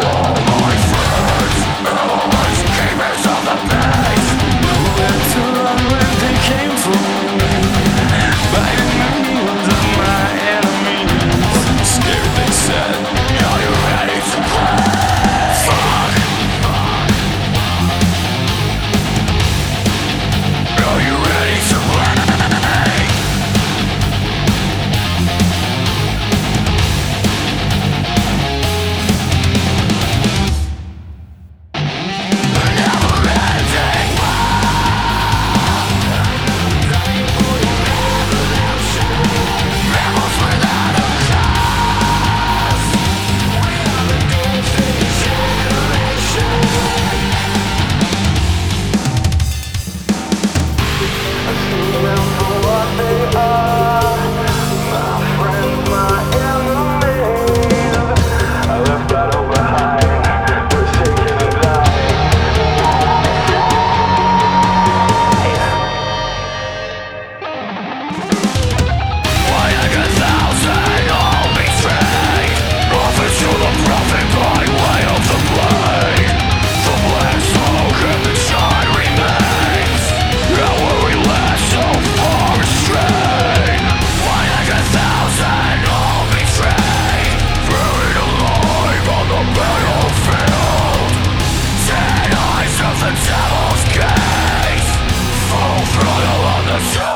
Wow. Yes!